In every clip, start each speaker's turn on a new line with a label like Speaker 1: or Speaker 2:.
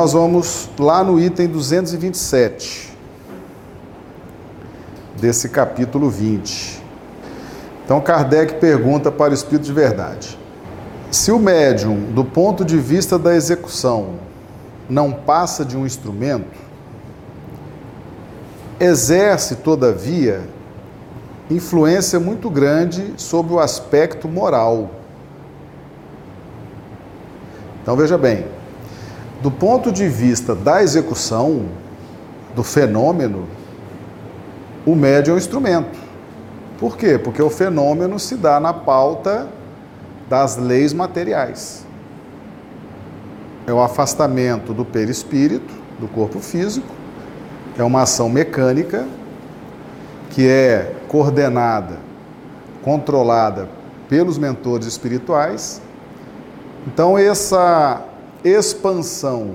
Speaker 1: Nós vamos lá no item 227 desse capítulo 20. Então Kardec pergunta para o Espírito de Verdade: se o médium, do ponto de vista da execução, não passa de um instrumento, exerce, todavia, influência muito grande sobre o aspecto moral. Então veja bem, do ponto de vista da execução, do fenômeno, o médium é um instrumento. Por quê? Porque o fenômeno se dá na pauta das leis materiais. É o afastamento do perispírito, do corpo físico, é uma ação mecânica que é coordenada, controlada pelos mentores espirituais. Então, essa expansão,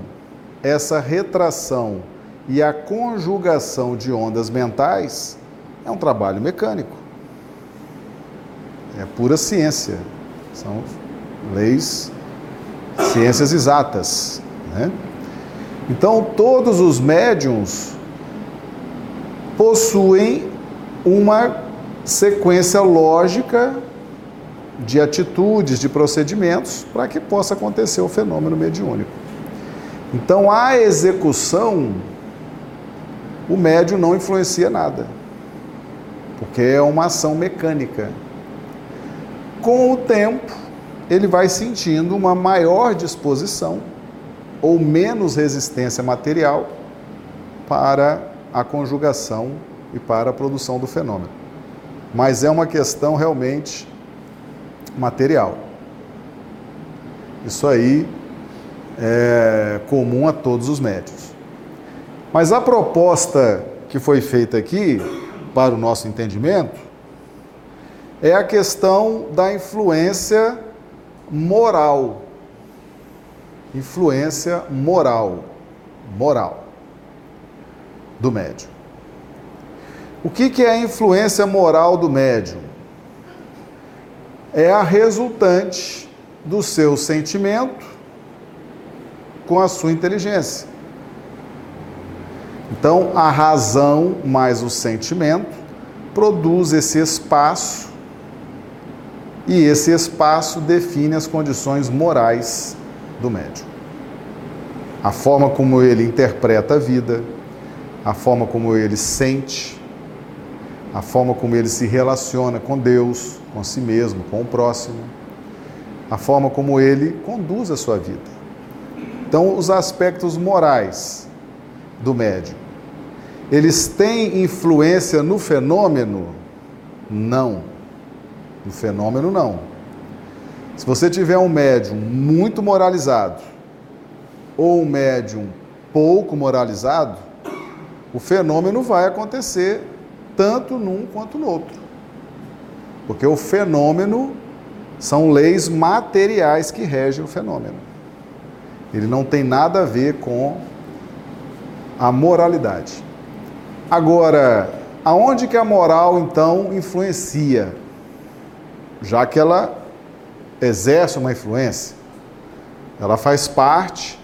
Speaker 1: essa retração e a conjugação de ondas mentais é um trabalho mecânico. É pura ciência. São leis, ciências exatas. Né? Então, todos os médiums possuem uma sequência lógica de atitudes, de procedimentos, para que possa acontecer o fenômeno mediúnico. Então, a execução, o médium não influencia nada, porque é uma ação mecânica. Com o tempo, ele vai sentindo uma maior disposição ou menos resistência material para a conjugação e para a produção do fenômeno. Mas é uma questão realmente material. Isso aí é comum a todos os médios. Mas a proposta que foi feita aqui, para o nosso entendimento, é a questão da influência moral. Influência moral. Moral. Do médium. O que, que é a influência moral do médium? É a resultante do seu sentimento com a sua inteligência. Então, a razão mais o sentimento produz esse espaço e esse espaço define as condições morais do médium. A forma como ele interpreta a vida, a forma como ele sente, a forma como ele se relaciona com Deus, com si mesmo, com o próximo, a forma como ele conduz a sua vida. Então, os aspectos morais do médium, eles têm influência no fenômeno? Não. No fenômeno, não. Se você tiver um médium muito moralizado ou um médium pouco moralizado, o fenômeno vai acontecer tanto num quanto no outro. Porque o fenômeno são leis materiais que regem o fenômeno. Ele não tem nada a ver com a moralidade. Agora, aonde que a moral então influencia? Já que ela exerce uma influência, ela faz parte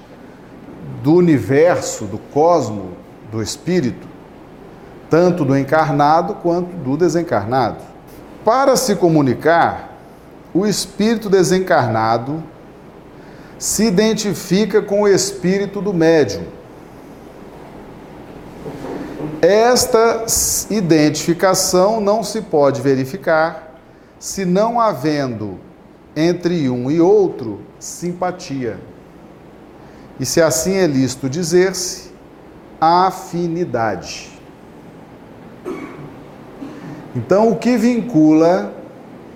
Speaker 1: do universo, do cosmo, do espírito tanto do encarnado quanto do desencarnado. Para se comunicar, o espírito desencarnado se identifica com o espírito do médium. Esta identificação não se pode verificar se não havendo entre um e outro simpatia. E se assim é lícito dizer-se, afinidade. Então, o que vincula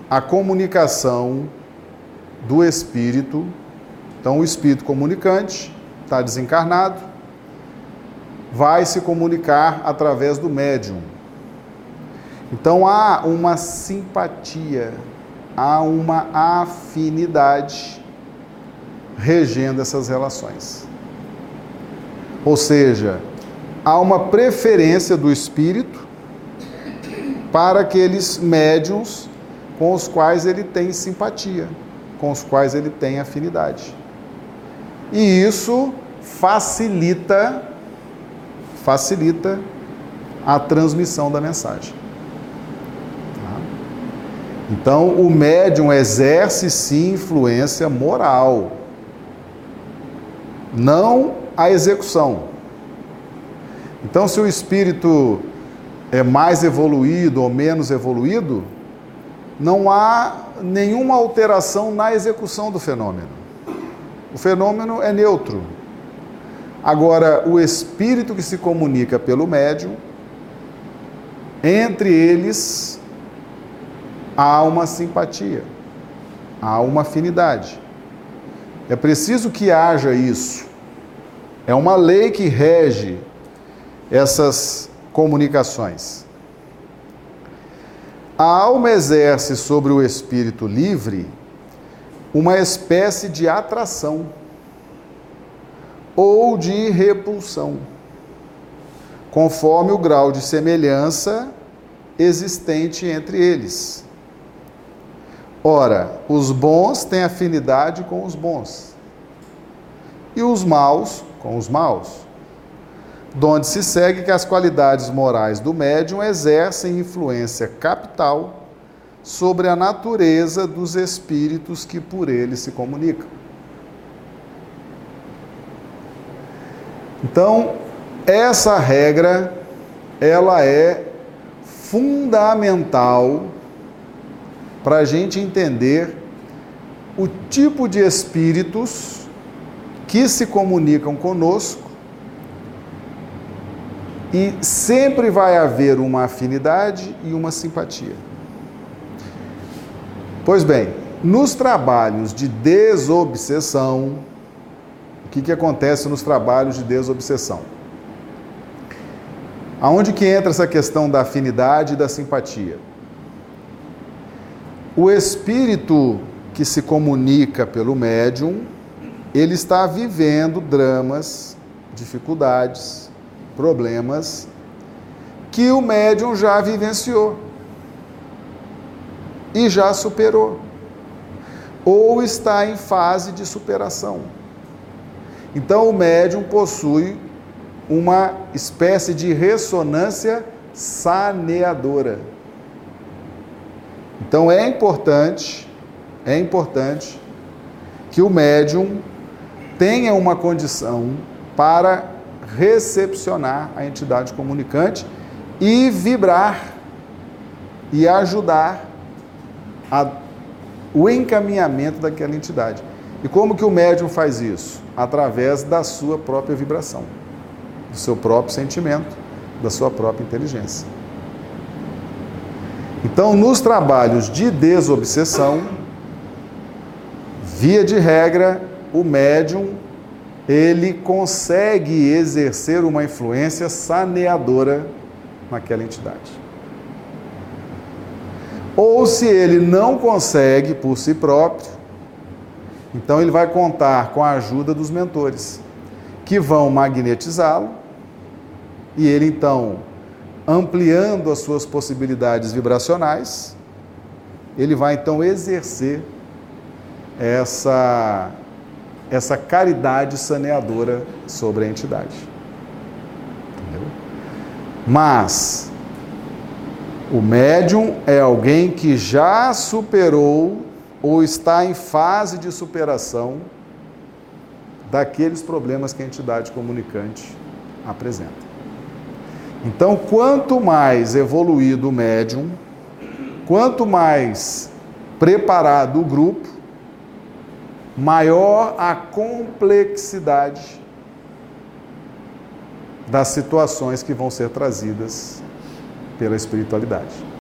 Speaker 1: a comunicação do espírito? Então, o espírito comunicante está desencarnado, vai se comunicar através do médium. Então, há uma simpatia, há uma afinidade regendo essas relações. Ou seja, há uma preferência do espírito para aqueles médiums com os quais ele tem simpatia, com os quais ele tem afinidade. E isso facilita facilita a transmissão da mensagem. Tá? Então, o médium exerce sim influência moral, não a execução. Então, se o espírito é mais evoluído ou menos evoluído, não há nenhuma alteração na execução do fenômeno. O fenômeno é neutro. Agora, o espírito que se comunica pelo médium, entre eles há uma simpatia, há uma afinidade. É preciso que haja isso. É uma lei que rege essas comunicações. A alma exerce sobre o espírito livre uma espécie de atração ou de repulsão, conforme o grau de semelhança existente entre eles. Ora, os bons têm afinidade com os bons, e os maus com os maus donde se segue que as qualidades morais do médium exercem influência capital sobre a natureza dos espíritos que por ele se comunicam. Então, essa regra ela é fundamental para a gente entender o tipo de espíritos que se comunicam conosco e sempre vai haver uma afinidade e uma simpatia. Pois bem, nos trabalhos de desobsessão, o que, que acontece nos trabalhos de desobsessão? Aonde que entra essa questão da afinidade e da simpatia? O espírito que se comunica pelo médium, ele está vivendo dramas, dificuldades, problemas que o médium já vivenciou e já superou, ou está em fase de superação. Então, o médium possui uma espécie de ressonância saneadora. Então, é importante, é importante que o médium tenha uma condição para recepcionar a entidade comunicante e vibrar e ajudar a, o encaminhamento daquela entidade. E como que o médium faz isso? Através da sua própria vibração, do seu próprio sentimento, da sua própria inteligência. Então, nos trabalhos de desobsessão, via de regra, o médium ele consegue exercer uma influência saneadora naquela entidade. Ou se ele não consegue por si próprio, então ele vai contar com a ajuda dos mentores, que vão magnetizá-lo, e ele então, ampliando as suas possibilidades vibracionais, ele vai então exercer essa essa caridade saneadora sobre a entidade. Entendeu? Mas o médium é alguém que já superou ou está em fase de superação daqueles problemas que a entidade comunicante apresenta. Então, quanto mais evoluído o médium, quanto mais preparado o grupo, maior a complexidade das situações que vão ser trazidas pela espiritualidade.